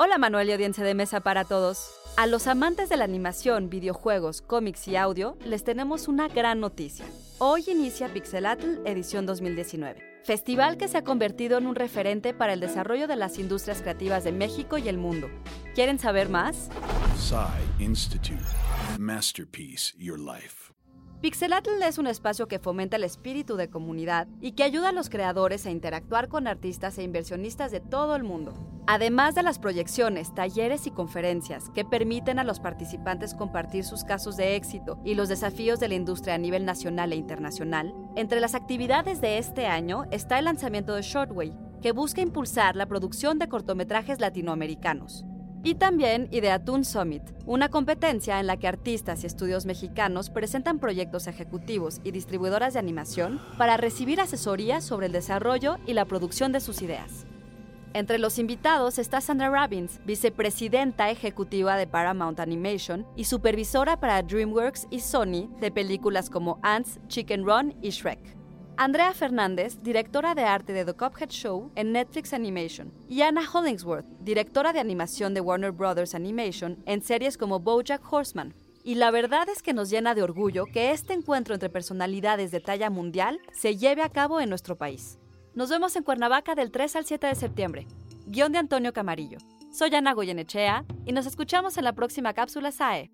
Hola Manuel y audiencia de mesa para todos. A los amantes de la animación, videojuegos, cómics y audio, les tenemos una gran noticia. Hoy inicia Pixelatl edición 2019 festival que se ha convertido en un referente para el desarrollo de las industrias creativas de México y el mundo. ¿Quieren saber más? Institute. Masterpiece Your Life. Pixelatl es un espacio que fomenta el espíritu de comunidad y que ayuda a los creadores a interactuar con artistas e inversionistas de todo el mundo. Además de las proyecciones, talleres y conferencias que permiten a los participantes compartir sus casos de éxito y los desafíos de la industria a nivel nacional e internacional, entre las actividades de este año está el lanzamiento de Shortway, que busca impulsar la producción de cortometrajes latinoamericanos. Y también Ideatoon Summit, una competencia en la que artistas y estudios mexicanos presentan proyectos ejecutivos y distribuidoras de animación para recibir asesoría sobre el desarrollo y la producción de sus ideas. Entre los invitados está Sandra Robbins, vicepresidenta ejecutiva de Paramount Animation y supervisora para DreamWorks y Sony de películas como Ants, Chicken Run y Shrek. Andrea Fernández, directora de arte de The Cuphead Show en Netflix Animation, y Anna Hollingsworth, directora de animación de Warner Brothers Animation en series como BoJack Horseman. Y la verdad es que nos llena de orgullo que este encuentro entre personalidades de talla mundial se lleve a cabo en nuestro país. Nos vemos en Cuernavaca del 3 al 7 de septiembre. Guión de Antonio Camarillo. Soy Ana Goyenechea y nos escuchamos en la próxima cápsula SAE.